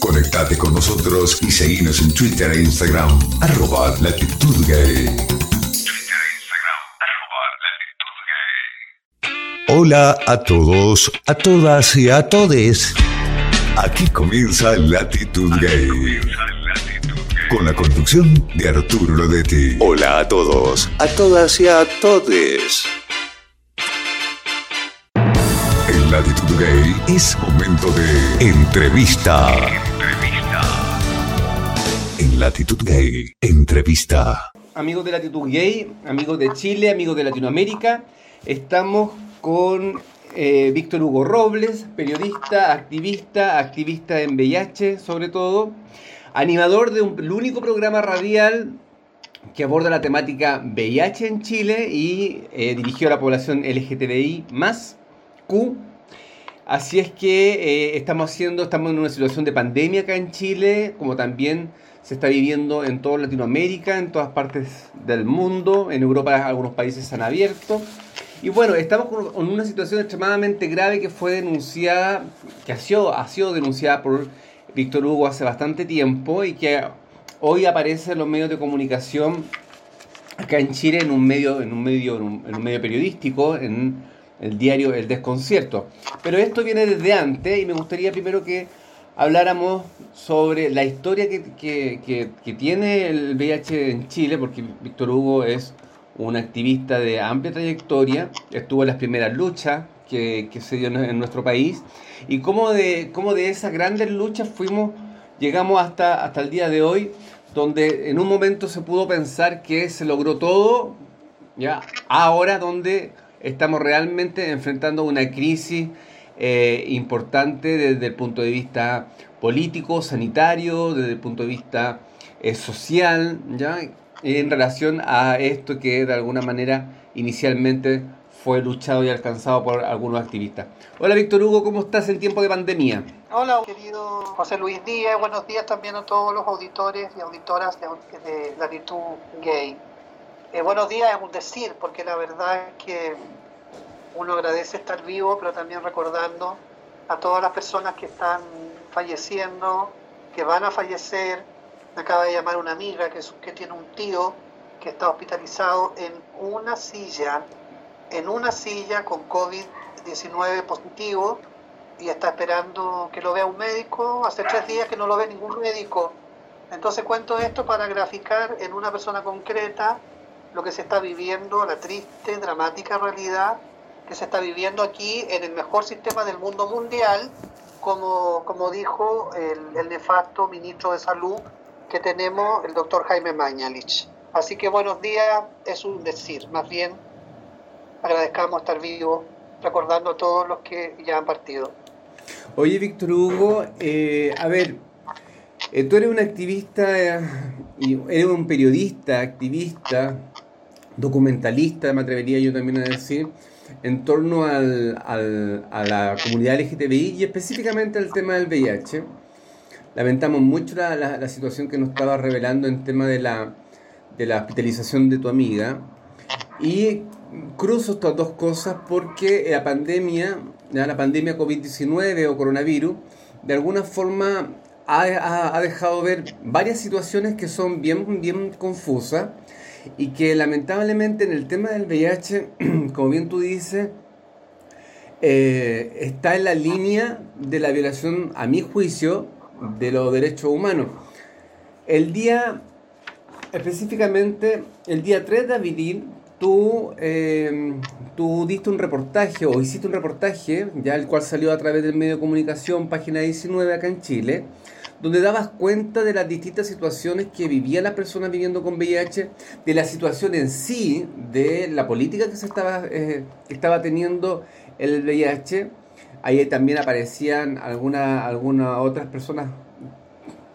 Conectate con nosotros y seguinos en Twitter e Instagram, arroba latitud gay. Hola a todos, a todas y a todes. Aquí comienza Latitud Gay. Con la conducción de Arturo Lodetti. Hola a todos, a todas y a todes. Latitud Gay es momento de entrevista. En Latitud Gay, entrevista. Amigos de Latitud Gay, amigos de Chile, amigos de Latinoamérica, estamos con eh, Víctor Hugo Robles, periodista, activista, activista en VIH sobre todo, animador de un, el único programa radial que aborda la temática VIH en Chile y eh, dirigió a la población LGTBI más Q. Así es que eh, estamos haciendo, estamos en una situación de pandemia acá en Chile, como también se está viviendo en toda Latinoamérica, en todas partes del mundo, en Europa algunos países se han abierto. Y bueno, estamos con una situación extremadamente grave que fue denunciada, que ha sido, ha sido denunciada por Víctor Hugo hace bastante tiempo y que hoy aparece en los medios de comunicación acá en Chile en un medio, en un medio, en un, medio periodístico, en el diario El Desconcierto. Pero esto viene desde antes y me gustaría primero que habláramos sobre la historia que, que, que tiene el VIH en Chile, porque Víctor Hugo es un activista de amplia trayectoria, estuvo en las primeras luchas que, se dio en nuestro país y cómo de, cómo de esas grandes luchas fuimos, llegamos hasta, hasta el día de hoy, donde en un momento se pudo pensar que se logró todo, ya ahora donde estamos realmente enfrentando una crisis eh, importante desde el punto de vista político, sanitario, desde el punto de vista eh, social, ¿ya? en relación a esto que de alguna manera inicialmente fue luchado y alcanzado por algunos activistas. Hola Víctor Hugo, ¿cómo estás en tiempo de pandemia? Hola querido José Luis Díaz, buenos días también a todos los auditores y auditoras de, de Latitud Gay. Eh, buenos días es un decir, porque la verdad es que uno agradece estar vivo, pero también recordando a todas las personas que están falleciendo, que van a fallecer, me acaba de llamar una amiga que, que tiene un tío que está hospitalizado en una silla, en una silla con COVID-19 positivo y está esperando que lo vea un médico. Hace tres días que no lo ve ningún médico. Entonces cuento esto para graficar en una persona concreta lo que se está viviendo, la triste, dramática realidad que se está viviendo aquí en el mejor sistema del mundo mundial, como, como dijo el, el nefasto ministro de Salud que tenemos el doctor Jaime Mañalich. Así que buenos días es un decir, más bien agradezcamos estar vivos, recordando a todos los que ya han partido. Oye, Víctor Hugo, eh, a ver, eh, tú eres un activista, eh, eres un periodista, activista, documentalista, me atrevería yo también a decir, en torno al, al, a la comunidad LGTBI y específicamente al tema del VIH lamentamos mucho la, la, situación que nos estaba revelando en tema de la, de la hospitalización de tu amiga. Y cruzo estas dos cosas porque la pandemia, la pandemia COVID-19 o coronavirus, de alguna forma ha, ha, dejado ver varias situaciones que son bien, bien confusas y que lamentablemente en el tema del VIH, como bien tú dices, eh, está en la línea de la violación, a mi juicio, de los derechos humanos. El día, específicamente, el día 3 de abril, tú, eh, tú diste un reportaje o hiciste un reportaje, ya el cual salió a través del medio de comunicación, página 19 acá en Chile, donde dabas cuenta de las distintas situaciones que vivía la persona viviendo con VIH, de la situación en sí, de la política que se estaba, eh, teniendo el VIH, Ahí también aparecían algunas alguna otras personas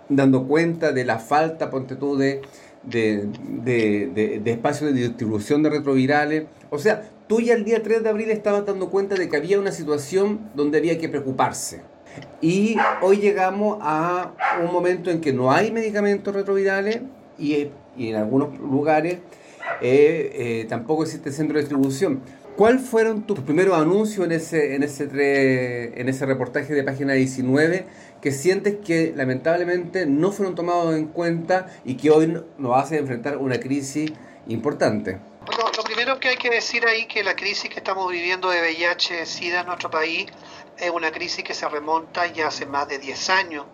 dando cuenta de la falta, ponte tú, de, de, de, de, de distribución de retrovirales. O sea, tú ya el día 3 de abril estabas dando cuenta de que había una situación donde había que preocuparse. Y hoy llegamos a un momento en que no hay medicamentos retrovirales y, y en algunos lugares eh, eh, tampoco existe centro de distribución. ¿Cuáles fueron tus primeros anuncios en ese, en, ese en ese reportaje de página 19 que sientes que lamentablemente no fueron tomados en cuenta y que hoy nos hace enfrentar una crisis importante? Bueno, lo primero que hay que decir ahí que la crisis que estamos viviendo de VIH-Sida en nuestro país es una crisis que se remonta ya hace más de 10 años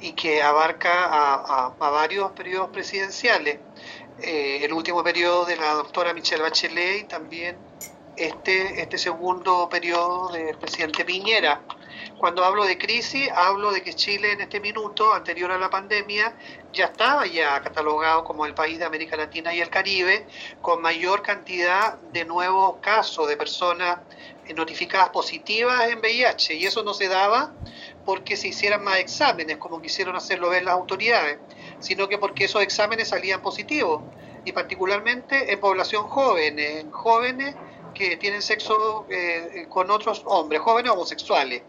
y que abarca a, varios periodos presidenciales. Eh, el último periodo de la doctora Michelle Bachelet y también este, este segundo periodo del presidente Piñera. Cuando hablo de crisis, hablo de que Chile en este minuto, anterior a la pandemia, ya estaba ya catalogado como el país de América Latina y el Caribe con mayor cantidad de nuevos casos de personas notificadas positivas en VIH. Y eso no se daba porque se hicieran más exámenes, como quisieron hacerlo ver las autoridades sino que porque esos exámenes salían positivos, y particularmente en población joven, en jóvenes que tienen sexo eh, con otros hombres, jóvenes homosexuales.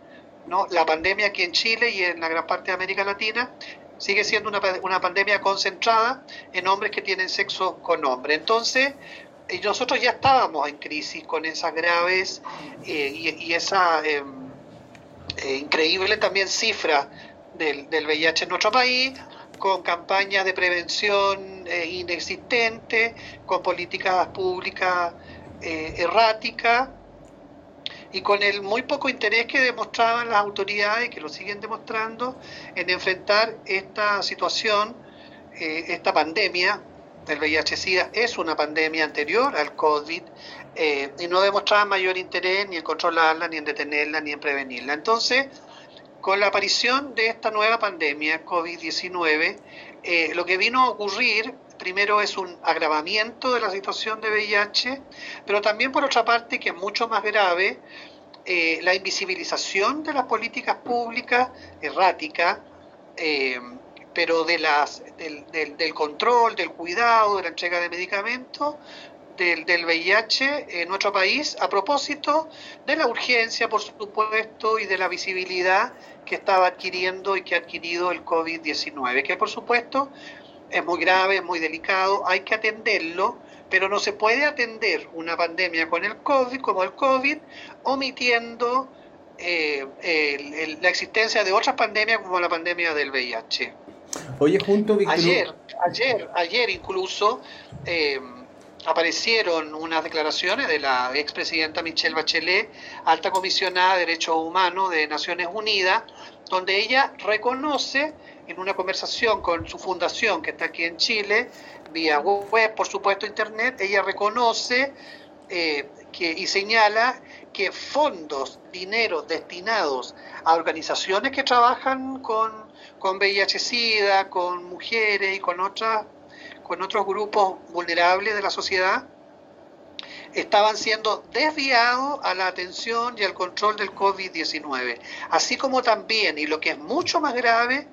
¿no? La pandemia aquí en Chile y en la gran parte de América Latina sigue siendo una, una pandemia concentrada en hombres que tienen sexo con hombres. Entonces, y nosotros ya estábamos en crisis con esas graves eh, y, esa eh, increíble también cifra del, del VIH en nuestro país, con campañas de prevención eh, inexistentes, con políticas públicas eh, erráticas y con el muy poco interés que demostraban las autoridades, que lo siguen demostrando, en enfrentar esta situación, esta pandemia del VIH-Sida es una pandemia anterior al COVID y no demostraban mayor interés ni en controlarla, ni en detenerla, ni en prevenirla. Entonces, con la aparición de esta nueva pandemia, COVID-19, eh, lo que vino a ocurrir primero es un agravamiento de la situación de VIH, pero también por otra parte, que es mucho más grave, eh, la invisibilización de las políticas públicas erráticas, eh, pero de las, del, control, del cuidado, de la entrega de medicamentos, del, VIH en nuestro país a propósito de la urgencia, por supuesto, y de la visibilidad que estaba adquiriendo y que ha adquirido el COVID-19, que por supuesto es muy grave, es muy delicado, hay que atenderlo, pero no se puede atender una pandemia con el COVID, como el COVID, omitiendo eh, la existencia de otras pandemias como la pandemia del VIH. Oye, junto Ayer, ayer, ayer incluso eh, aparecieron unas declaraciones de la expresidenta Michelle Bachelet, alta comisionada de Derechos Humanos de Naciones Unidas, donde ella reconoce en una conversación con su fundación que está aquí en Chile, vía web, por supuesto internet, ella reconoce eh, que, y señala que fondos, dinero destinados a organizaciones que trabajan con, con VIH-Sida, con mujeres y con otras con otros grupos vulnerables de la sociedad, estaban siendo desviados a la atención y al control del COVID-19. Así como también, y lo que es mucho más grave,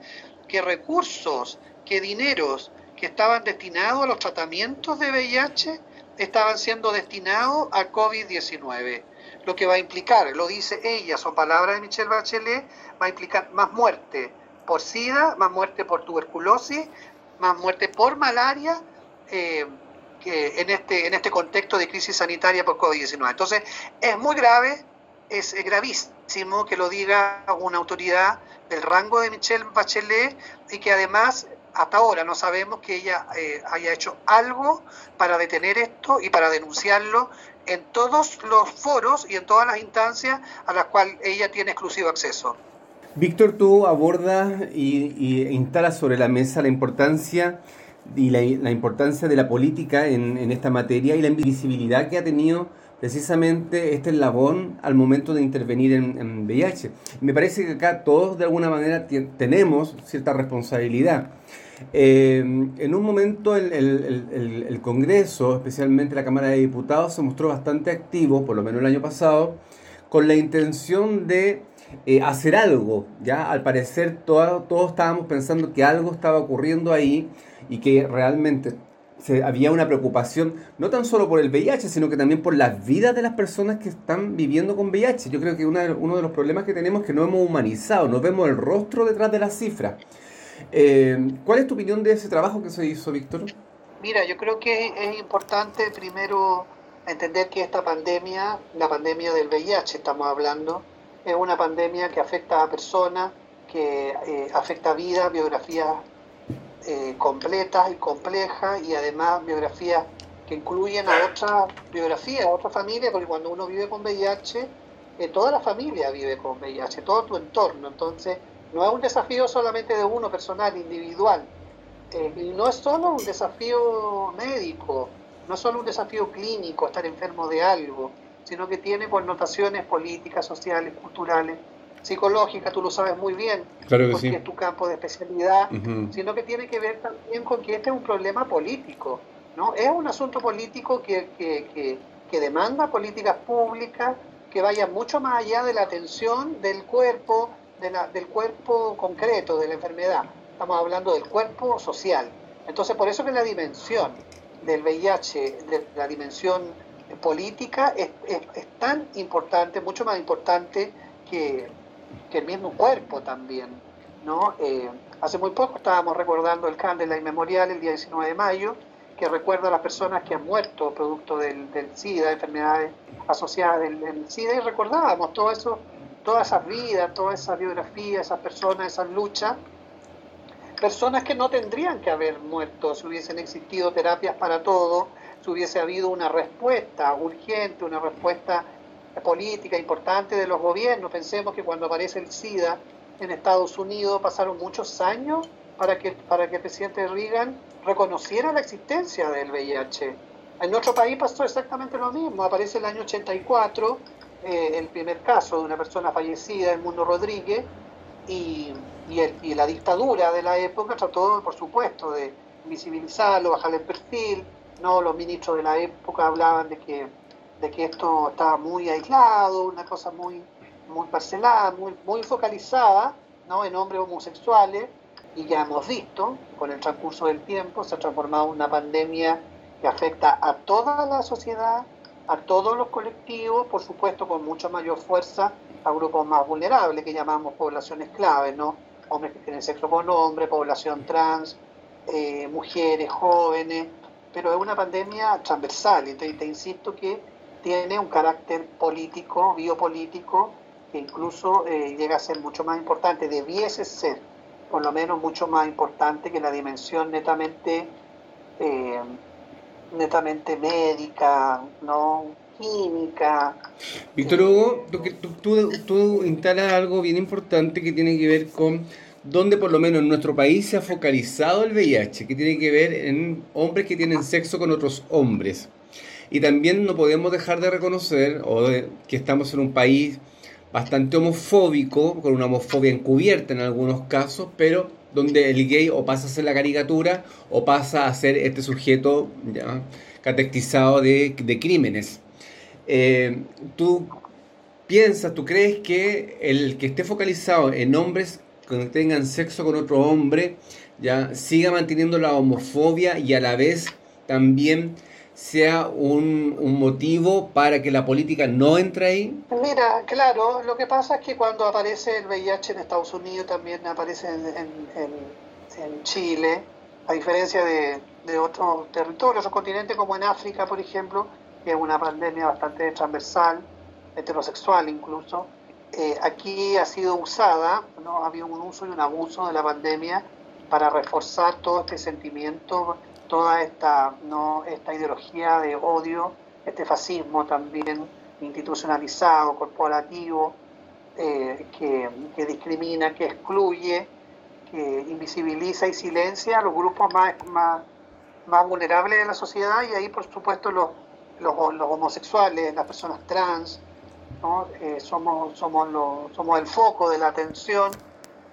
que recursos, que dineros que estaban destinados a los tratamientos de VIH estaban siendo destinados al COVID-19. Lo que va a implicar, lo dice ella, son palabras de Michelle Bachelet, va a implicar más muerte por SIDA, más muerte por tuberculosis, más muerte por malaria eh, que en, este, en este contexto de crisis sanitaria por COVID-19. Entonces, es muy grave, es gravísimo que lo diga una autoridad del rango de Michelle Bachelet y que además hasta ahora no sabemos que ella eh, haya hecho algo para detener esto y para denunciarlo en todos los foros y en todas las instancias a las cuales ella tiene exclusivo acceso. Víctor, tú abordas y, y instalas sobre la mesa la importancia y la, importancia de la política en, esta materia y la invisibilidad que ha tenido precisamente este eslabón al momento de intervenir en, VIH. Me parece que acá todos de alguna manera tenemos cierta responsabilidad. Eh, en un momento el, Congreso, especialmente la Cámara de Diputados, se mostró bastante activo, por lo menos el año pasado, con la intención de eh, hacer algo. Ya al parecer todos estábamos pensando que algo estaba ocurriendo ahí y que realmente se, había una preocupación no tan solo por el VIH, sino que también por las vidas de las personas que están viviendo con VIH. Yo creo que uno de los problemas que tenemos es que no hemos humanizado, no vemos el rostro detrás de las cifras. Eh, ¿Cuál es tu opinión de ese trabajo que se hizo, Víctor? Mira, yo creo que es importante primero entender que esta pandemia, la pandemia del VIH estamos hablando, es una pandemia que afecta a personas, que eh, afecta vidas, biografías eh, completas y complejas y además biografías que incluyen a otras biografías, a otras familias, porque cuando uno vive con VIH, eh, toda la familia vive con VIH, todo tu entorno. Entonces, no es un desafío solamente de uno personal, individual. y no es solo un desafío médico, no es solo un desafío clínico estar enfermo de algo, sino que tiene connotaciones políticas, sociales, culturales, psicológicas, tú lo sabes muy bien, porque es tu campo de especialidad, sino que tiene que ver también con que este es un problema político, ¿no? Es un asunto político que, que, que, demanda políticas públicas que vayan mucho más allá de la atención del cuerpo, de la, del cuerpo concreto de la enfermedad. Estamos hablando del cuerpo social. Entonces, por eso que la dimensión del VIH, de la dimensión política, es, tan importante, mucho más importante que, el mismo cuerpo también. ¿no? Eh, hace muy poco estábamos recordando el Candela Inmemorial el día 19 de mayo, que recuerda a las personas que han muerto producto del, SIDA, enfermedades asociadas del, SIDA, y recordábamos todo eso, todas esas vidas, toda esa biografía, esas personas, esas luchas, personas que no tendrían que haber muerto si hubiesen existido terapias para todo, si hubiese habido una respuesta urgente, una respuesta política importante de los gobiernos. Pensemos que cuando aparece el SIDA en Estados Unidos pasaron muchos años para que, para que el presidente Reagan reconociera la existencia del VIH. En nuestro país pasó exactamente lo mismo. Aparece el año 84 eh, el primer caso de una persona fallecida, el Mundo Rodríguez, y y, la dictadura de la época trató, por supuesto, de visibilizarlo, bajar el perfil. No, los ministros de la época hablaban de que, esto estaba muy aislado, una cosa muy, muy parcelada, muy, muy focalizada ¿no? en hombres homosexuales. Y ya hemos visto, con el transcurso del tiempo, se ha transformado en una pandemia que afecta a toda la sociedad, a todos los colectivos, por supuesto con mucha mayor fuerza a grupos más vulnerables que llamamos poblaciones claves, ¿no? hombres que tienen sexo con hombres, población trans, eh, mujeres, jóvenes, pero es una pandemia transversal, y te, insisto que tiene un carácter político, biopolítico, que incluso eh, llega a ser mucho más importante, debiese ser por lo menos mucho más importante que la dimensión netamente, eh, netamente médica, no química. Víctor Hugo, tú, instalas algo bien importante que tiene que ver con donde por lo menos en nuestro país se ha focalizado el VIH, que tiene que ver en hombres que tienen sexo con otros hombres. Y también no podemos dejar de reconocer o que estamos en un país bastante homofóbico, con una homofobia encubierta en algunos casos, pero donde el gay o pasa a ser la caricatura o pasa a ser este sujeto ya, catectizado de, crímenes. Eh, ¿Tú piensas, tú crees que el que esté focalizado en hombres que tengan sexo con otro hombre, ya siga manteniendo la homofobia y a la vez también sea un, motivo para que la política no entre ahí? Mira, claro, lo que pasa es que cuando aparece el VIH en Estados Unidos también aparece en, Chile, a diferencia de, de otros territorios o continentes como en África, por ejemplo, que es una pandemia bastante transversal, heterosexual incluso. Eh, aquí ha sido usada, ¿no? ha habido un uso y un abuso de la pandemia para reforzar todo este sentimiento, toda esta, ¿no? esta ideología de odio, este fascismo también institucionalizado, corporativo, eh, que, que, discrimina, que excluye, que invisibiliza y silencia a los grupos más, más, más vulnerables de la sociedad y ahí por supuesto los, los, homosexuales, las personas trans, eh, somos, somos, somos el foco de la atención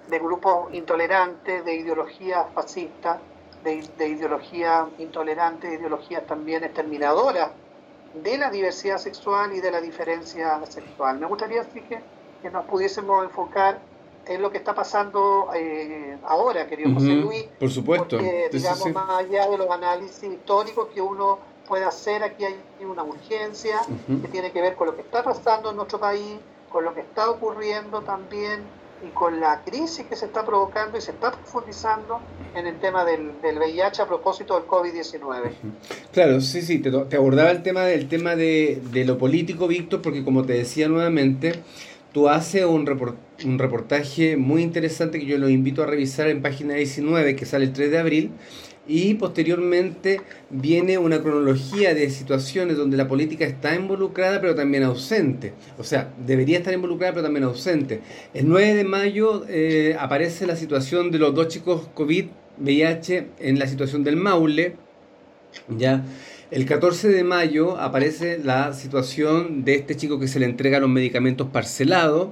de grupos intolerantes, de ideologías fascistas, de, de ideología intolerante, de ideologías también exterminadoras de la diversidad sexual y de la diferencia sexual. Me gustaría así que, que nos pudiésemos enfocar en lo que está pasando eh, ahora, querido José Luis. Por supuesto. digamos, más allá de los análisis históricos que uno puede hacer. Aquí hay una urgencia que tiene que ver con lo que está pasando en nuestro país, con lo que está ocurriendo también y con la crisis que se está provocando y se está profundizando en el tema del, VIH a propósito del COVID-19. Claro, sí, sí, te, te, abordaba el tema, del tema de, de, lo político, Víctor, porque como te decía nuevamente, tú haces un, un reportaje muy interesante que yo lo invito a revisar en página 19, que sale el 3 de abril, y posteriormente viene una cronología de situaciones donde la política está involucrada pero también ausente. O sea, debería estar involucrada pero también ausente. El 9 de mayo eh, aparece la situación de los dos chicos COVID, VIH, en la situación del Maule. Ya. El 14 de mayo aparece la situación de este chico que se le entrega los medicamentos parcelados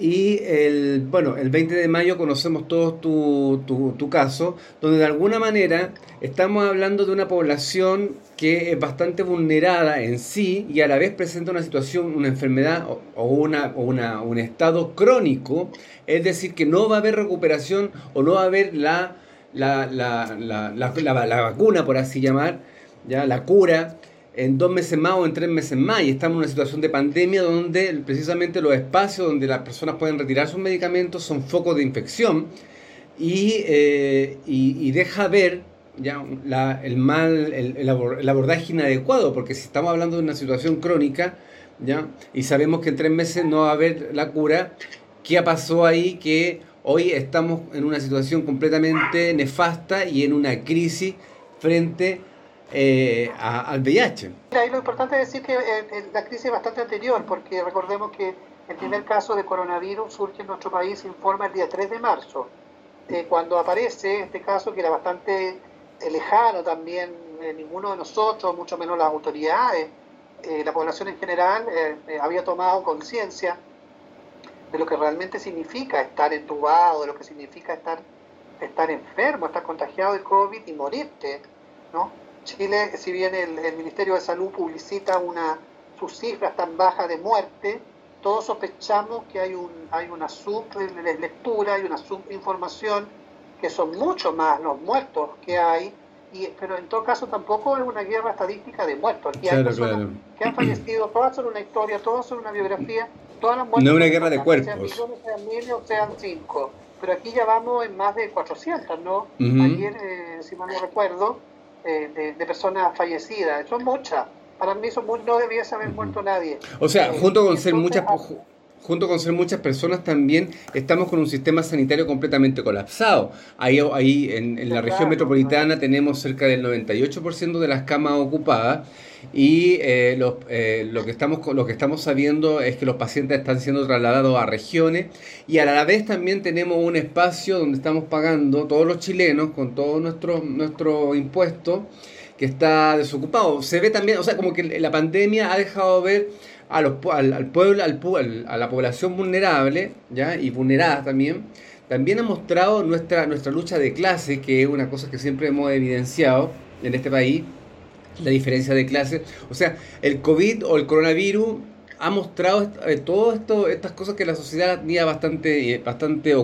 y el, bueno, el 20 de mayo conocemos todos tu, tu, caso, donde de alguna manera estamos hablando de una población que es bastante vulnerada en sí y a la vez presenta una situación, una enfermedad o, una, o una, un estado crónico, es decir, que no va a haber recuperación o no va a haber la, la, la, la, la vacuna, por así llamar, ya la cura en dos meses más o en tres meses más. Y estamos en una situación de pandemia donde precisamente los espacios donde las personas pueden retirar sus medicamentos son focos de infección y, eh, y, deja ver ya el mal, el, abordaje inadecuado, porque si estamos hablando de una situación crónica, ya, y sabemos que en tres meses no va a haber la cura, ¿qué pasó ahí que hoy estamos en una situación completamente nefasta y en una crisis frente eh, al VIH. lo importante es decir que eh, la crisis es bastante anterior, porque recordemos que el primer caso de coronavirus surge en nuestro país, informa el día 3 de marzo, eh, cuando aparece este caso que era bastante lejano también, ninguno de nosotros, mucho menos las autoridades, la población en general, había tomado conciencia de lo que realmente significa estar entubado, de lo que significa estar, estar enfermo, estar contagiado de COVID y morirte, ¿no? Chile, si bien el, Ministerio de Salud publicita una, sus cifras tan bajas de muerte, todos sospechamos que hay, un, hay una sublectura, hay una subinformación, que son mucho más los muertos que hay, y, pero en todo caso tampoco es una guerra estadística de muertos. Aquí hay personas que han fallecido, todas son una historia, todas son una biografía, todas las muertes. No es una guerra de cuerpos. Sean millones, sean miles o sean cinco. Pero aquí ya vamos en más de 400, ¿no? Ayer, eh, si mal no recuerdo, eh, de, personas fallecidas. Son muchas. Para mí son no debiese haber muerto nadie. O sea, eh, junto con ser muchas... Junto con ser muchas personas también estamos con un sistema sanitario completamente colapsado. Ahí, ahí en, la región metropolitana tenemos cerca del 98% de las camas ocupadas y eh, eh, lo, que estamos, lo que estamos sabiendo es que los pacientes están siendo trasladados a regiones y a la vez también tenemos un espacio donde estamos pagando todos los chilenos con todo nuestro, nuestro impuesto que está desocupado. Se ve también, o sea, como que la pandemia ha dejado ver a los, al, pueblo, al, a la población vulnerable ¿ya? y vulnerada también, también ha mostrado nuestra, nuestra lucha de clase, que es una cosa que siempre hemos evidenciado en este país, la diferencia de clase. O sea, el COVID o el coronavirus ha mostrado eh, todo esto, estas cosas que la sociedad tenía bastante, eh, bastante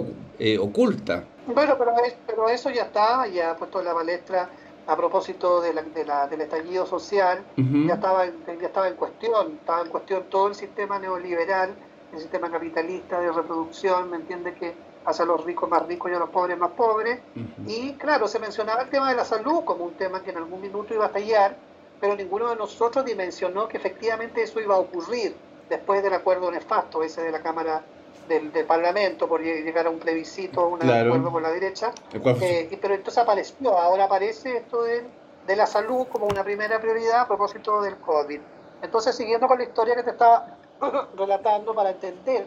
eh, oculta. Bueno, pero, pero eso ya está, ya ha puesto la palestra a propósito de la, del estallido social, ya, estaba, ya estaba en cuestión, estaba en cuestión todo el sistema neoliberal, el sistema capitalista de reproducción, ¿me entiende? Que hace a los ricos más ricos y a los pobres más pobres. Y claro, se mencionaba el tema de la salud como un tema que en algún minuto iba a estallar, pero ninguno de nosotros dimensionó que efectivamente eso iba a ocurrir después del acuerdo nefasto ese de la Cámara del, Parlamento por llegar a un plebiscito, un acuerdo con la derecha. Eh, pero entonces apareció, ahora aparece esto de, de, la salud como una primera prioridad a propósito del COVID. Entonces, siguiendo con la historia que te estaba relatando para entender,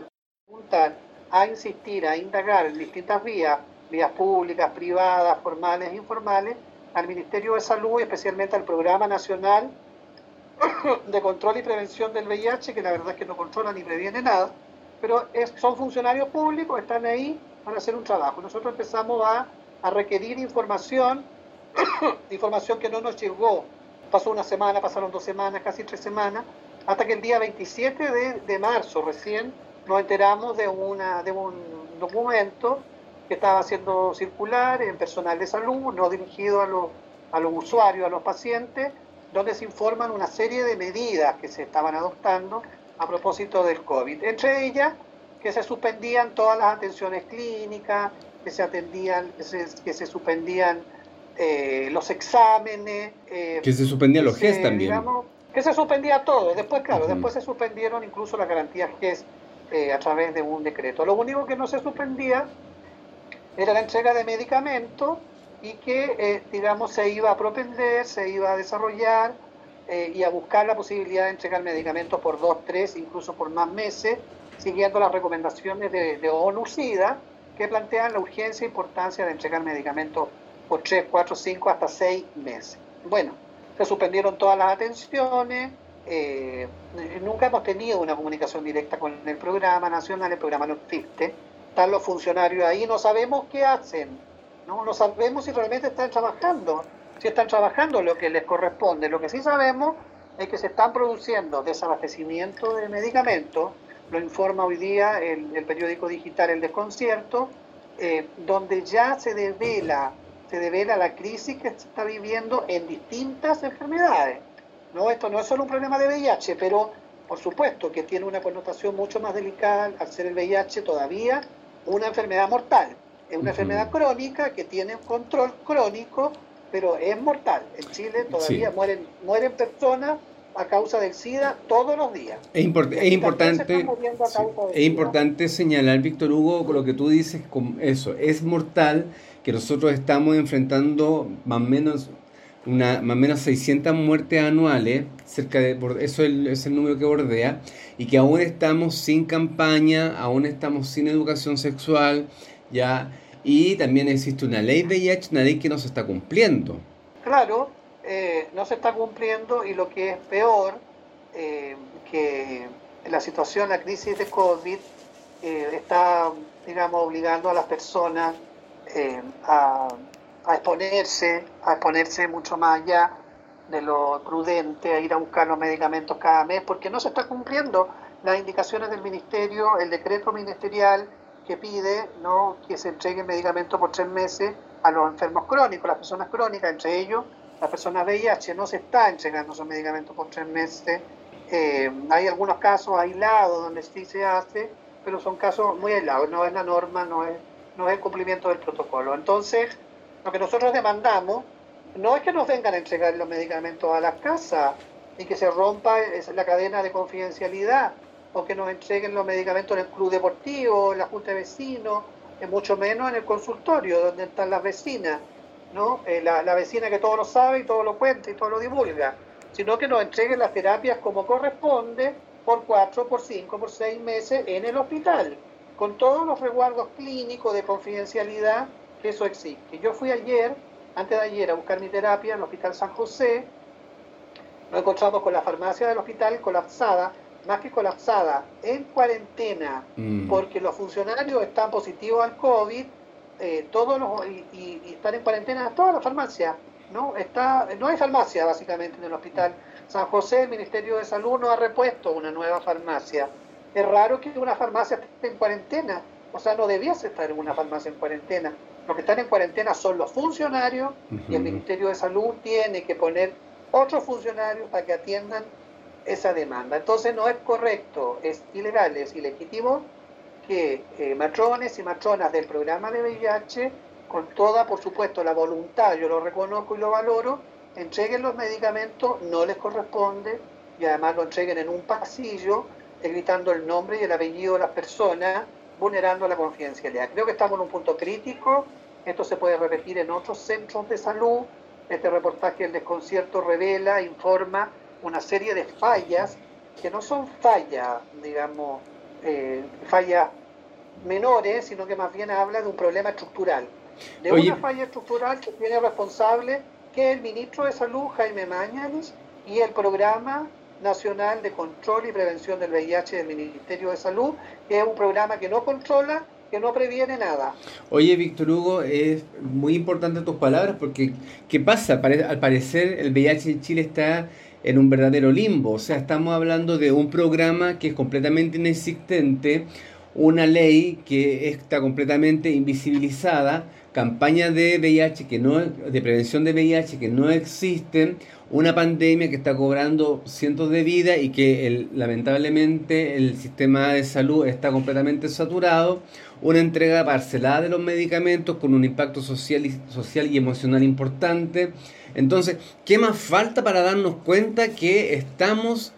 a insistir, a indagar en distintas vías, vías públicas, privadas, formales, informales, al Ministerio de Salud y especialmente al Programa Nacional de Control y Prevención del VIH, que la verdad es que no controla ni previene nada, pero son funcionarios públicos, están ahí para hacer un trabajo. Nosotros empezamos a, requerir información, información que no nos llegó. Pasó una semana, pasaron dos semanas, casi tres semanas, hasta que el día 27 de, marzo recién nos enteramos de, una, un documento que estaba haciendo circular en personal de salud, no dirigido a los, a los usuarios, a los pacientes, donde se informan una serie de medidas que se estaban adoptando a propósito del COVID. Entre ellas, que se suspendían todas las atenciones clínicas, que se atendían, que se, suspendían eh, los exámenes. Eh, que se suspendían los GES también. que se suspendía todo. Después, claro, después se suspendieron incluso las garantías GES eh, a través de un decreto. Lo único que no se suspendía era la entrega de medicamentos y que, digamos, se iba a propender, se iba a desarrollar y a buscar la posibilidad de entregar medicamentos por dos, tres, incluso por más meses, siguiendo las recomendaciones de, de ONU-SIDA, que plantean la urgencia e importancia de entregar medicamentos por 3, 4, 5, hasta 6 meses. Bueno, se suspendieron todas las atenciones, eh, nunca hemos tenido una comunicación directa con el programa nacional, el programa no existe, están los funcionarios ahí, no sabemos qué hacen, no, no sabemos si realmente están trabajando, si están trabajando lo que les corresponde, lo que sí sabemos es que se están produciendo desabastecimiento de medicamentos, lo informa hoy día el, periódico digital El Desconcierto, eh, donde ya se devela, se devela la crisis que se está viviendo en distintas enfermedades. No, esto no es solo un problema de VIH, pero por supuesto que tiene una connotación mucho más delicada al ser el VIH todavía una enfermedad mortal. Es una enfermedad crónica que tiene un control crónico, pero es mortal. En Chile todavía mueren, mueren personas a causa del SIDA todos los días. Es, es importante, es importante señalar, Víctor Hugo, con lo que tú dices, eso, es mortal que nosotros estamos enfrentando más o menos una más o menos 600 muertes anuales, cerca de eso es el, número que bordea, y que aún estamos sin campaña, aún estamos sin educación sexual, ya, y también existe una ley de VIH, una ley que no se está cumpliendo. Claro, eh, no se está cumpliendo y lo que es peor, eh, que la situación, la crisis de COVID eh, está, digamos, obligando a las personas a, exponerse, a exponerse mucho más allá de lo prudente, a ir a buscar los medicamentos cada mes, porque no se está cumpliendo las indicaciones del ministerio, el decreto ministerial que pide ¿no? que se entreguen medicamentos por tres meses a los enfermos crónicos, las personas crónicas, entre ellos las personas VIH no se está entregando esos medicamentos por tres meses. Eh, hay algunos casos aislados donde sí se hace, pero son casos muy aislados, no es la norma, no es, no es el cumplimiento del protocolo. Entonces, lo que nosotros demandamos no es que nos vengan a entregar los medicamentos a las casas y que se rompa la cadena de confidencialidad o que nos entreguen los medicamentos en el club deportivo, en la junta de vecinos, mucho menos en el consultorio donde están las vecinas ¿no? Eh, la, vecina que todo lo sabe y todo lo cuenta y todo lo divulga, sino que nos entreguen las terapias como corresponde por cuatro, por cinco, por seis meses en el hospital, con todos los resguardos clínicos de confidencialidad que eso existe. Yo fui ayer, antes de ayer, a buscar mi terapia en el Hospital San José, nos encontramos con la farmacia del hospital colapsada, más que colapsada, en cuarentena, mm. porque los funcionarios están positivos al COVID eh, todos los, y, están en cuarentena todas las farmacias. ¿no? Está, no hay farmacia básicamente en el hospital San José, el Ministerio de Salud no ha repuesto una nueva farmacia. Es raro que una farmacia esté en cuarentena, o sea, no debías estar en una farmacia en cuarentena. Los que están en cuarentena son los funcionarios y el Ministerio de Salud tiene que poner otros funcionarios para que atiendan esa demanda. Entonces no es correcto, es ilegal, es ilegítimo que eh, matrones y matronas del programa de VIH, con toda, por supuesto, la voluntad, yo lo reconozco y lo valoro, entreguen los medicamentos, no les corresponde, y además lo entreguen en un pasillo, gritando el nombre y el apellido de las personas, vulnerando la confidencialidad. Creo que estamos en un punto crítico, esto se puede repetir en otros centros de salud, este reportaje del desconcierto revela, informa una serie de fallas que no son fallas, digamos, eh, fallas menores, sino que más bien habla de un problema estructural. De una falla estructural que tiene responsable que el ministro de Salud, Jaime Mañanis, y el Programa Nacional de Control y Prevención del VIH del Ministerio de Salud, que es un programa que no controla, que no previene nada. Oye, Víctor Hugo, es muy importante tus palabras porque ¿qué pasa? Al parecer el VIH en Chile está en un verdadero limbo, o sea, estamos hablando de un programa que es completamente inexistente, una ley que está completamente invisibilizada, campañas de VIH que no de prevención de VIH que no existen, una pandemia que está cobrando cientos de vidas y que lamentablemente el sistema de salud está completamente saturado, una entrega parcelada de los medicamentos con un impacto social y, social y emocional importante. Entonces, ¿qué más falta para darnos cuenta que estamos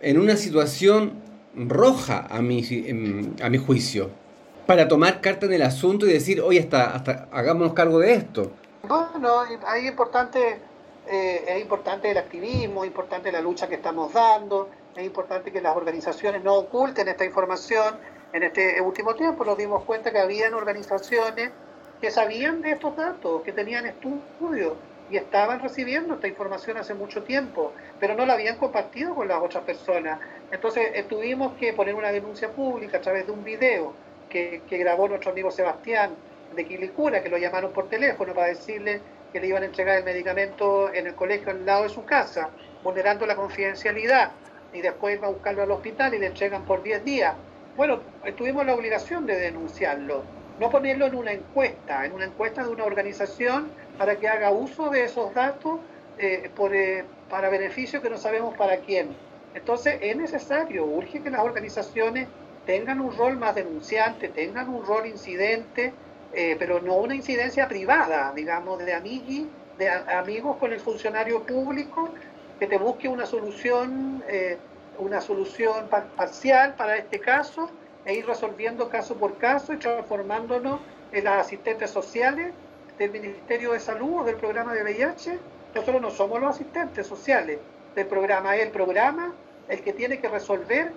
en una situación roja a mi, a mi juicio? Para tomar carta en el asunto y decir, oye, hasta, hasta hagámonos cargo de esto. Bueno, es importante eh, es importante el activismo, es importante la lucha que estamos dando, es importante que las organizaciones no oculten esta información. En este último tiempo nos dimos cuenta que habían organizaciones que sabían de estos datos, que tenían estudios y estaban recibiendo esta información hace mucho tiempo, pero no la habían compartido con las otras personas. Entonces eh, tuvimos que poner una denuncia pública a través de un video que, que grabó nuestro amigo Sebastián de Quilicura, que lo llamaron por teléfono para decirle que le iban a entregar el medicamento en el colegio al lado de su casa, vulnerando la confidencialidad, y después va a buscarlo al hospital y le entregan por 10 días. Bueno, tuvimos la obligación de denunciarlo, no ponerlo en una encuesta, en una encuesta de una organización para que haga uso de esos datos eh, eh, para beneficio que no sabemos para quién. Entonces es necesario, urge que las organizaciones tengan un rol más denunciante, tengan un rol incidente, eh, pero no una incidencia privada, digamos, de amigos, de amigos con el funcionario público, que te busque una solución, eh, una solución parcial para este caso e ir resolviendo caso por caso y transformándonos en las asistentes sociales del Ministerio de Salud o del programa de VIH. Nosotros no somos los asistentes sociales del programa, es el programa el que tiene que resolver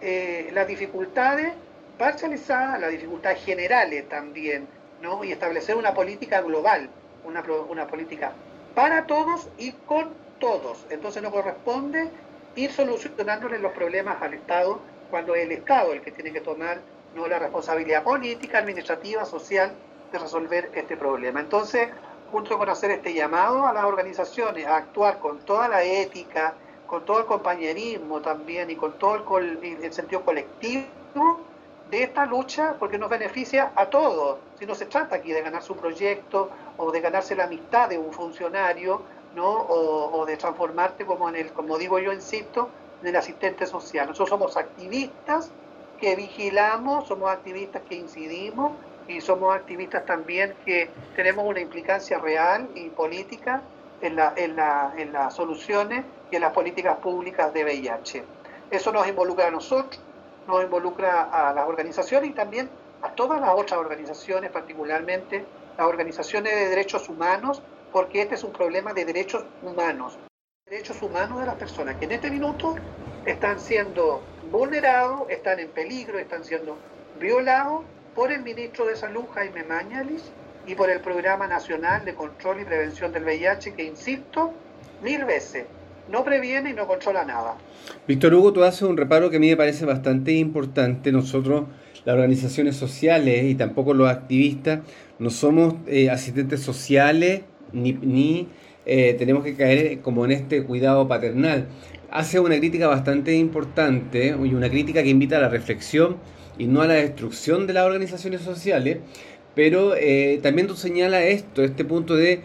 eh, las dificultades parcializadas, las dificultades generales también y establecer una política global, una, una política para todos y con todos. Entonces no corresponde ir solucionándole los problemas al Estado cuando es el Estado el que tiene que tomar no la responsabilidad política, administrativa, social de resolver este problema. Entonces, junto con hacer este llamado a las organizaciones a actuar con toda la ética, con todo el compañerismo también y con todo el, el sentido colectivo, de esta lucha porque nos beneficia a todos. Si no se trata aquí de ganar su proyecto o de ganarse la amistad de un funcionario, ¿no? O, de transformarte como en el, como digo yo, insisto, en el asistente social. Nosotros somos activistas que vigilamos, somos activistas que incidimos y somos activistas también que tenemos una implicancia real y política en, la, en, la, en las soluciones y en las políticas públicas de VIH. Eso nos involucra a nosotros, nos involucra a las organizaciones y también a todas las otras organizaciones, particularmente las organizaciones de derechos humanos, porque este es un problema de derechos humanos, derechos humanos de las personas que en este minuto están siendo vulnerados, están en peligro, están siendo violados por el ministro de Salud, Jaime Mañalis, y por el Programa Nacional de Control y Prevención del VIH, que, insisto, mil veces, no previene y no controla nada. Víctor Hugo, tú haces un reparo que a mí me parece bastante importante. Nosotros, las organizaciones sociales y tampoco los activistas, no somos eh, asistentes sociales ni, eh, tenemos que caer como en este cuidado paternal. Hace una crítica bastante importante y una crítica que invita a la reflexión y no a la destrucción de las organizaciones sociales, pero eh, también tú señalas esto, este punto de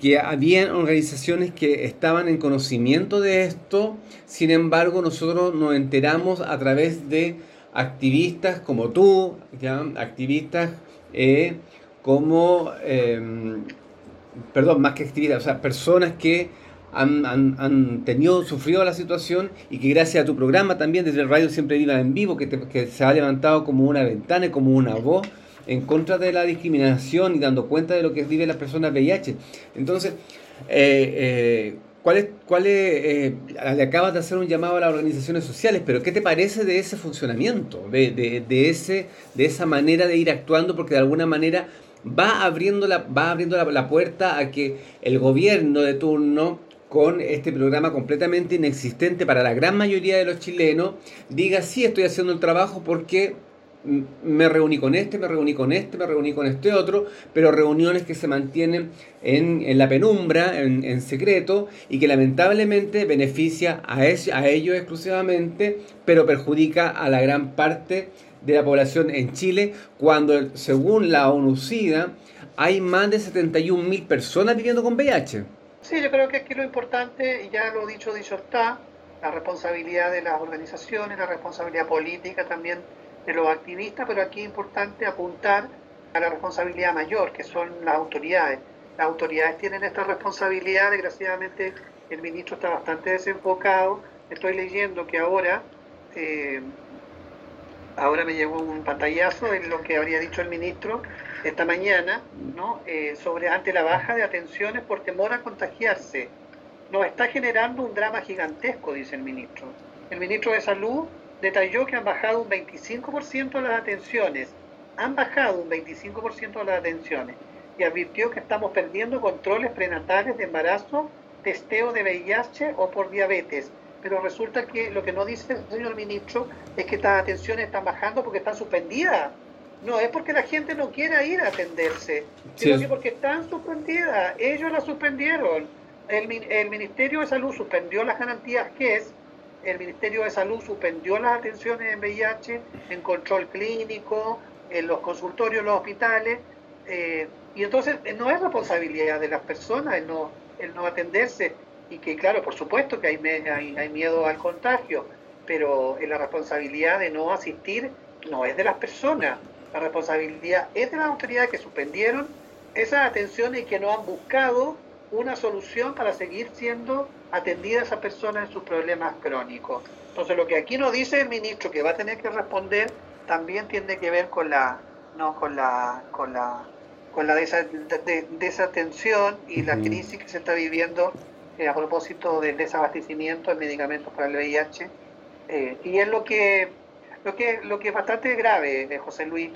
que habían organizaciones que estaban en conocimiento de esto, sin embargo nosotros nos enteramos a través de activistas como tú, activistas eh, como, em, perdón, más que activistas, o sea, personas que han, tenido, sufrido la situación y que gracias a tu programa también desde el radio Siempre Viva en Vivo, que, que se ha levantado como una ventana como una voz en contra de la discriminación y dando cuenta de lo que viven las personas VIH. Entonces, eh, eh, ¿cuál es, cuál es, eh, le acabas de hacer un llamado a las organizaciones sociales, pero ¿qué te parece de ese funcionamiento, de, de, de ese, de esa manera de ir actuando? Porque de alguna manera va abriendo, la, va abriendo la, puerta a que el gobierno de turno con este programa completamente inexistente para la gran mayoría de los chilenos, diga, sí, estoy haciendo el trabajo porque me reuní con este, me reuní con este, me reuní con este otro, pero reuniones que se mantienen en, la penumbra, en, secreto, y que lamentablemente beneficia a, a ellos exclusivamente, pero perjudica a la gran parte de la población en Chile, cuando según la ONU-SIDA hay más de 71.000 personas viviendo con VIH. Sí, yo creo que aquí lo importante, y ya lo dicho, dicho está, la responsabilidad de las organizaciones, la responsabilidad política también de los activistas, pero aquí es importante apuntar a la responsabilidad mayor, que son las autoridades. Las autoridades tienen esta responsabilidad, desgraciadamente el ministro está bastante desenfocado. Estoy leyendo que ahora, eh, ahora me llegó un pantallazo en lo que habría dicho el ministro esta mañana, ¿no? Eh, sobre ante la baja de atenciones por temor a contagiarse. Nos está generando un drama gigantesco, dice el ministro. El ministro de Salud detalló que han bajado un 25% las atenciones, han bajado un 25% las atenciones y advirtió que estamos perdiendo controles prenatales de embarazo, testeo de VIH o por diabetes. Pero resulta que lo que no dice el señor ministro es que estas atenciones están bajando porque están suspendidas. No es porque la gente no quiera ir a atenderse, sino que porque están suspendidas. Ellos las suspendieron. El, el Ministerio de Salud suspendió las garantías que es el Ministerio de Salud suspendió las atenciones en VIH, en control clínico, en los consultorios, en los hospitales, eh, y entonces eh, no es responsabilidad de las personas el no, el no atenderse, y que claro, por supuesto que hay, hay, hay miedo al contagio, pero la responsabilidad de no asistir no es de las personas, la responsabilidad es de las autoridades que suspendieron esas atenciones y que no han buscado una solución para seguir siendo atendida a esa persona en sus problemas crónicos. Entonces lo que aquí nos dice el ministro que va a tener que responder también tiene que ver con la no con la con la con la desatención y la crisis que se está viviendo eh, a propósito del desabastecimiento de medicamentos para el VIH eh, y es lo que lo que lo que es bastante grave eh, José Luis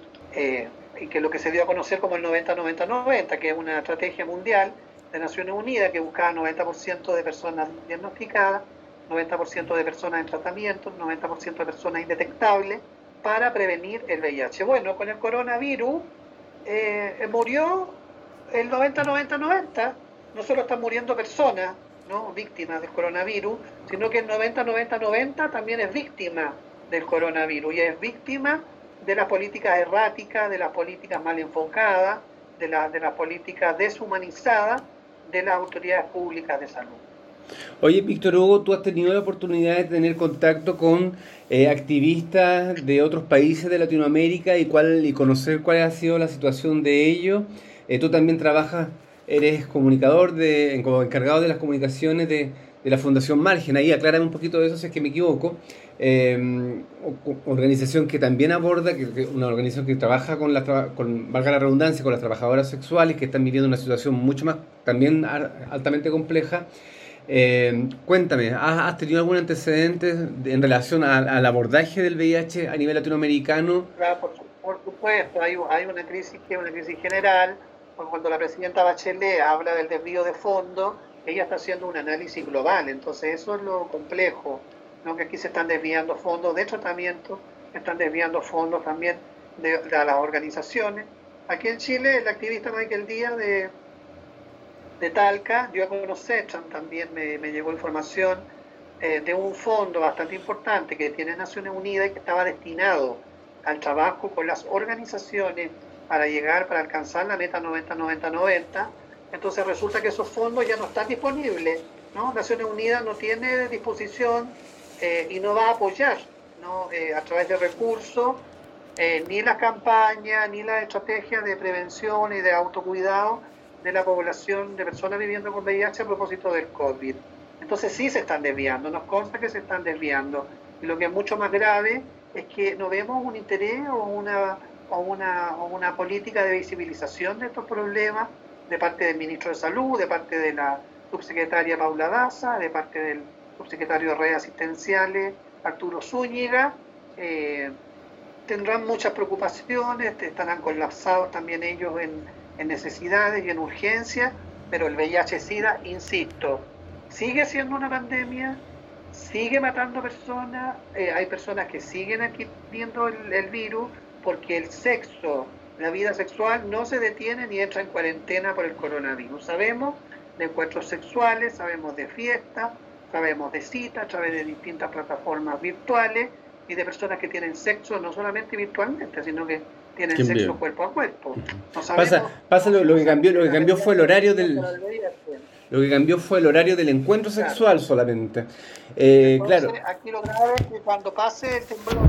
y que lo que se dio a conocer como el 90-90-90 que es una estrategia mundial de Naciones Unidas que buscaba 90% de personas diagnosticadas, 90% de personas en tratamiento, 90% de personas indetectables para prevenir el VIH. Bueno, con el coronavirus eh, murió el 90-90-90, no solo están muriendo personas, ¿no? víctimas del coronavirus, sino que el 90-90-90 también es víctima del coronavirus y es víctima de las políticas erráticas, de las políticas mal enfocadas, de, de las políticas deshumanizadas de las autoridades públicas de salud. Oye, Víctor Hugo, tú has tenido la oportunidad de tener contacto con eh, activistas de otros países de Latinoamérica y, cuál, y conocer cuál ha sido la situación de ellos. Eh, tú también trabajas, eres comunicador, de, encargado de las comunicaciones de, de la Fundación Margen. Ahí aclárame un poquito de eso si es que me equivoco. Eh, organización que también aborda, que, una organización que trabaja con, la, con, valga la redundancia, con las trabajadoras sexuales que están viviendo una situación mucho más, también altamente compleja. Eh, cuéntame, ¿has, tenido algún antecedente en relación al abordaje del VIH a nivel latinoamericano? Claro, por, supuesto, hay, hay, una crisis que es una crisis general. Cuando la presidenta Bachelet habla del desvío de fondos, ella está haciendo un análisis global, entonces eso es lo complejo, ¿no? que aquí se están desviando fondos de tratamiento, están desviando fondos también de, las organizaciones. Aquí en Chile, el activista Michael Díaz de, de Talca dio a conocer, también me, me llegó información eh, de un fondo bastante importante que tiene Naciones Unidas y que estaba destinado al trabajo con las organizaciones para llegar, para alcanzar la meta 90-90-90 entonces resulta que esos fondos ya no están disponibles. ¿no? Naciones Unidas no tiene disposición eh, y no va a apoyar ¿no? Eh, a través de recursos eh, ni la campaña ni la estrategia de prevención y de autocuidado de la población de personas viviendo con VIH a propósito del COVID. Entonces sí se están desviando, nos consta que se están desviando. Y lo que es mucho más grave es que no vemos un interés o una, o una, o una política de visibilización de estos problemas de parte del ministro de Salud, de parte de la subsecretaria Paula Daza, de parte del subsecretario de redes asistenciales Arturo Zúñiga. Eh, tendrán muchas preocupaciones, estarán colapsados también ellos en, necesidades y en urgencias, pero el VIH-Sida, insisto, sigue siendo una pandemia, sigue matando personas, eh, hay personas que siguen adquiriendo el virus porque el sexo la vida sexual no se detiene ni entra en cuarentena por el coronavirus. Sabemos de encuentros sexuales, sabemos de fiestas, sabemos de citas a través de distintas plataformas virtuales y de personas que tienen sexo no solamente virtualmente, sino que tienen sexo cuerpo a cuerpo. pasa, pasa lo, que cambió, lo que cambió fue el horario del lo que cambió fue el horario del encuentro sexual solamente. Eh, claro. Aquí lo grave es que cuando pase el temblor,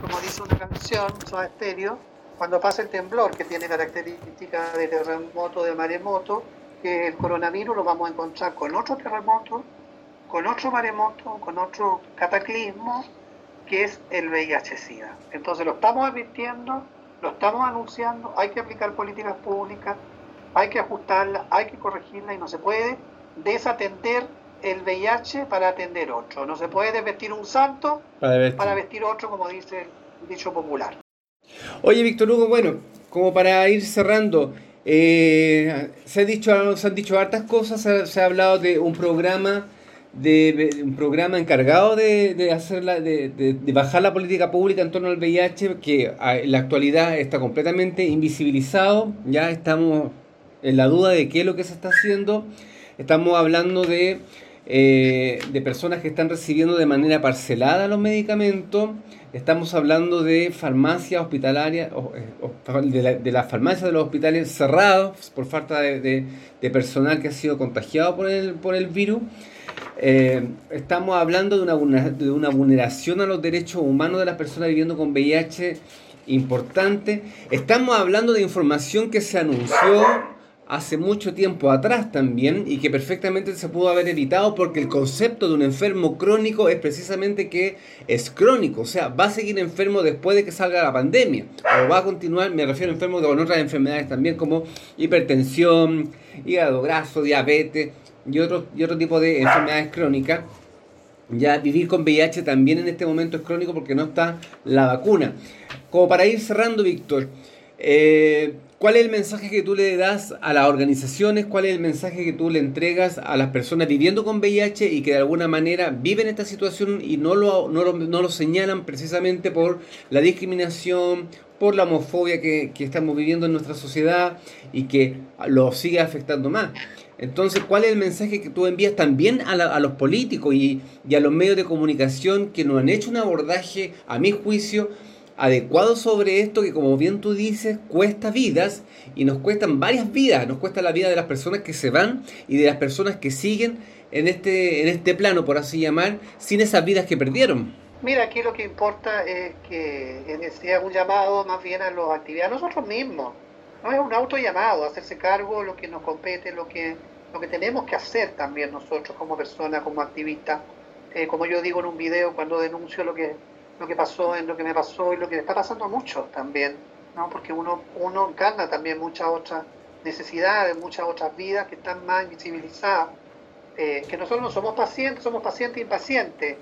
como dice una canción, Soda Estéreo, cuando pase el temblor, que tiene características de terremoto, de maremoto, que el coronavirus lo vamos a encontrar con otro terremoto, con otro maremoto, con otro cataclismo, que es el VIH-Sida. Entonces lo estamos advirtiendo, lo estamos anunciando, hay que aplicar políticas públicas, hay que ajustarla, hay que corregirla y no se puede desatender el VIH para atender otro. No se puede desvestir un santo para vestir, otro, como dice el dicho popular. Oye, Víctor Hugo, bueno, como para ir cerrando, eh, se, ha dicho, se han dicho hartas cosas, se ha, hablado de un programa de, un programa encargado de, de, hacer de, de, bajar la política pública en torno al VIH que en la actualidad está completamente invisibilizado ya estamos en la duda de qué es lo que se está haciendo estamos hablando de eh, de personas que están recibiendo de manera parcelada los medicamentos. Estamos hablando de farmacias hospitalarias, eh, de, las farmacias de los hospitales cerrados por falta de, personal que ha sido contagiado por el, por el virus. Eh, estamos hablando de una, de una vulneración a los derechos humanos de las personas viviendo con VIH importante. Estamos hablando de información que se anunció hace mucho tiempo atrás también y que perfectamente se pudo haber evitado porque el concepto de un enfermo crónico es precisamente que es crónico, o sea, va a seguir enfermo después de que salga la pandemia o va a continuar, me refiero a enfermos con otras enfermedades también como hipertensión, hígado graso, diabetes y otro, y otro tipo de enfermedades crónicas. Ya vivir con VIH también en este momento es crónico porque no está la vacuna. Como para ir cerrando, Víctor, eh, ¿Cuál es el mensaje que tú le das a las organizaciones? ¿Cuál es el mensaje que tú le entregas a las personas viviendo con VIH y que de alguna manera viven esta situación y no lo, no lo, señalan precisamente por la discriminación, por la homofobia que, estamos viviendo en nuestra sociedad y que lo sigue afectando más? Entonces, ¿cuál es el mensaje que tú envías también a, a los políticos y, a los medios de comunicación que nos han hecho un abordaje, a mi juicio, adecuado sobre esto que como bien tú dices cuesta vidas y nos cuestan varias vidas, nos cuesta la vida de las personas que se van y de las personas que siguen en este, en este plano, por así llamar, sin esas vidas que perdieron. Mira, aquí lo que importa es que sea un llamado más bien a los actividades, nosotros mismos, no es un auto llamado, hacerse cargo de lo que nos compete, lo que, lo que tenemos que hacer también nosotros como personas, como activistas. Eh, como yo digo en un video cuando denuncio lo que lo que pasó, en lo que me pasó y lo que está pasando a muchos también, ¿no? porque uno, uno encarna también muchas otras necesidades, muchas otras vidas que están más invisibilizadas, eh, que nosotros no somos pacientes, somos pacientes impacientes,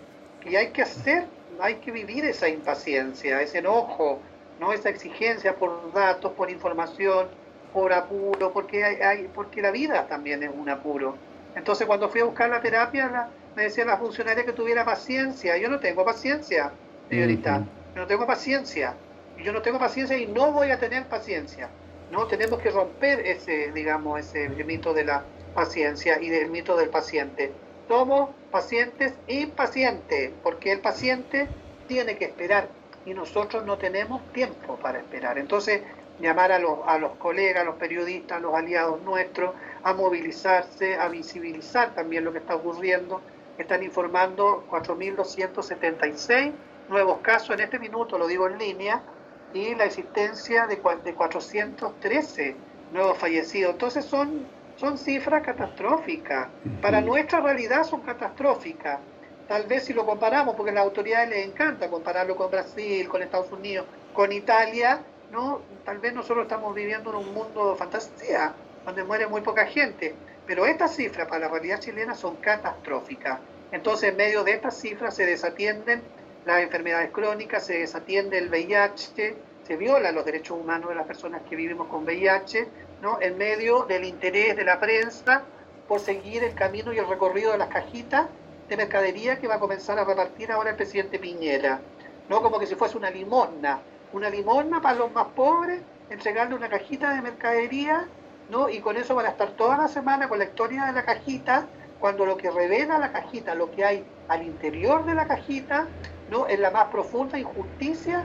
y hay que hacer, hay que vivir esa impaciencia, ese enojo, ¿no? esa exigencia por datos, por información, por apuro, porque, hay, porque la vida también es un apuro. Entonces cuando fui a buscar la terapia, me decía la funcionaria que tuviera paciencia, yo no tengo paciencia, señorita. Yo no tengo paciencia. Yo no tengo paciencia y no voy a tener paciencia. No tenemos que romper ese, digamos, ese mito de la paciencia y del mito del paciente. Somos pacientes impacientes, porque el paciente tiene que esperar y nosotros no tenemos tiempo para esperar. Entonces, llamar a los, a los colegas, a los periodistas, a los aliados nuestros, a movilizarse, a visibilizar también lo que está ocurriendo. Están informando 4.276 nuevos casos en este minuto, lo digo en línea, y la existencia de, de 413 nuevos fallecidos. Entonces son, son cifras catastróficas. Para nuestra realidad son catastróficas. Tal vez si lo comparamos, porque a las autoridades les encanta compararlo con Brasil, con Estados Unidos, con Italia, ¿no? tal vez nosotros estamos viviendo en un mundo de fantasía, donde muere muy poca gente. Pero estas cifras para la realidad chilena son catastróficas. Entonces, en medio de estas cifras se desatienden las enfermedades crónicas, se desatiende el VIH, se violan los derechos humanos de las personas que vivimos con VIH, ¿no? en medio del interés de la prensa por seguir el camino y el recorrido de las cajitas de mercadería que va a comenzar a repartir ahora el presidente Piñera, ¿no? como que si fuese una limosna, una limosna para los más pobres, entregarle una cajita de mercadería, ¿no? y con eso van a estar toda la semana con la historia de la cajita, cuando lo que revela la cajita, lo que hay al interior de la cajita, ¿no? en la más profunda injusticia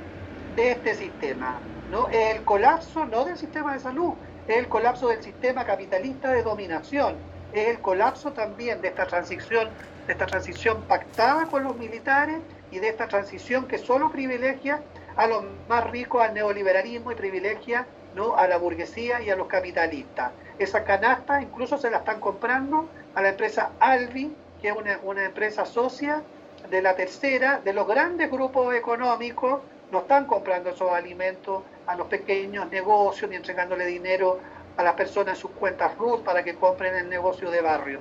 de este sistema. ¿no? Es el colapso no del sistema de salud, es el colapso del sistema capitalista de dominación, es el colapso también de esta transición, de esta transición pactada con los militares y de esta transición que solo privilegia a los más ricos al neoliberalismo y privilegia ¿no? a la burguesía y a los capitalistas. Esa canasta incluso se la están comprando a la empresa Alvi, que es una, una empresa socia de la tercera, de los grandes grupos económicos, no están comprando esos alimentos a los pequeños negocios ni entregándole dinero a las personas sus cuentas RUT para que compren el negocio de barrio,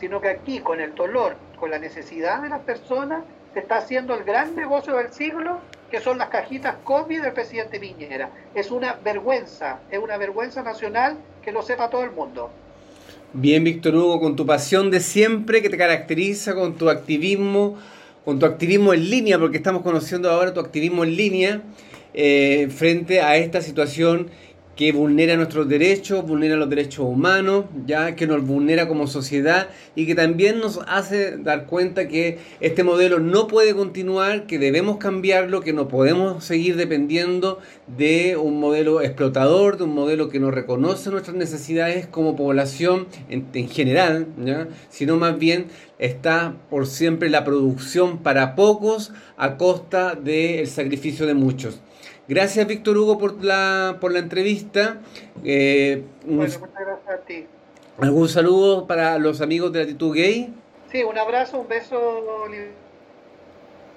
sino que aquí con el dolor, con la necesidad de las personas, se está haciendo el gran negocio del siglo, que son las cajitas COVID del presidente Piñera. Es una vergüenza, es una vergüenza nacional que lo sepa todo el mundo. Bien, Víctor Hugo, con tu pasión de siempre que te caracteriza, con tu activismo, con tu activismo en línea, porque estamos conociendo ahora tu activismo en línea eh, frente a esta situación que vulnera nuestros derechos, vulnera los derechos humanos, ya que nos vulnera como sociedad y que también nos hace dar cuenta que este modelo no puede continuar, que debemos cambiarlo, que no podemos seguir dependiendo de un modelo explotador, de un modelo que no reconoce nuestras necesidades como población en, en general, sino más bien está por siempre la producción para pocos a costa del sacrificio de muchos. Gracias, Víctor Hugo, por la, por la entrevista. Eh, bueno, muchas gracias a ti. ¿Algún saludo para los amigos de Latitud Gay? Sí, un abrazo, un beso.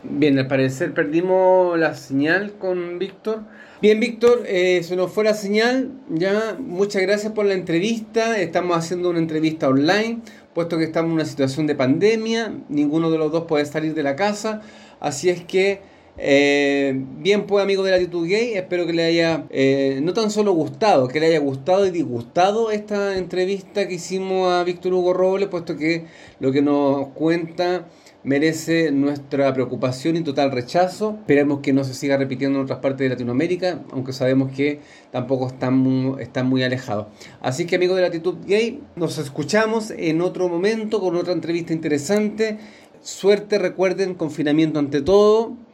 Bien, al parecer perdimos la señal con Víctor. Bien, Víctor, eh, se nos fue la señal. Ya, muchas gracias por la entrevista. Estamos haciendo una entrevista online, puesto que estamos en una situación de pandemia. Ninguno de los dos puede salir de la casa. Así es que eh, bien, pues amigos de Latitud Gay, espero que le haya eh, no tan solo gustado, que le haya gustado y disgustado esta entrevista que hicimos a Víctor Hugo Robles, puesto que lo que nos cuenta merece nuestra preocupación y total rechazo. Esperemos que no se siga repitiendo en otras partes de Latinoamérica, aunque sabemos que tampoco están muy, están muy alejados. Así que amigos de Latitud Gay, nos escuchamos en otro momento con otra entrevista interesante. Suerte, recuerden, confinamiento ante todo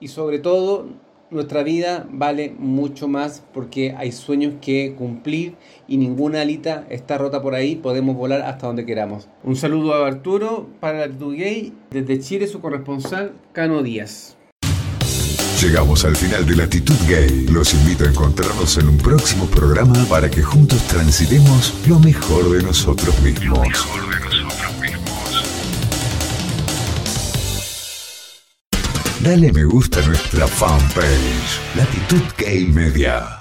y sobre todo nuestra vida vale mucho más porque hay sueños que cumplir y ninguna alita está rota por ahí, podemos volar hasta donde queramos. Un saludo a Arturo para la Gay, desde Chile su corresponsal Cano Díaz. Llegamos al final de Latitud Gay. Los invito a encontrarnos en un próximo programa para que juntos transitemos lo mejor de nosotros mismos. Dale me gusta a nuestra fanpage, Latitud Gay Media.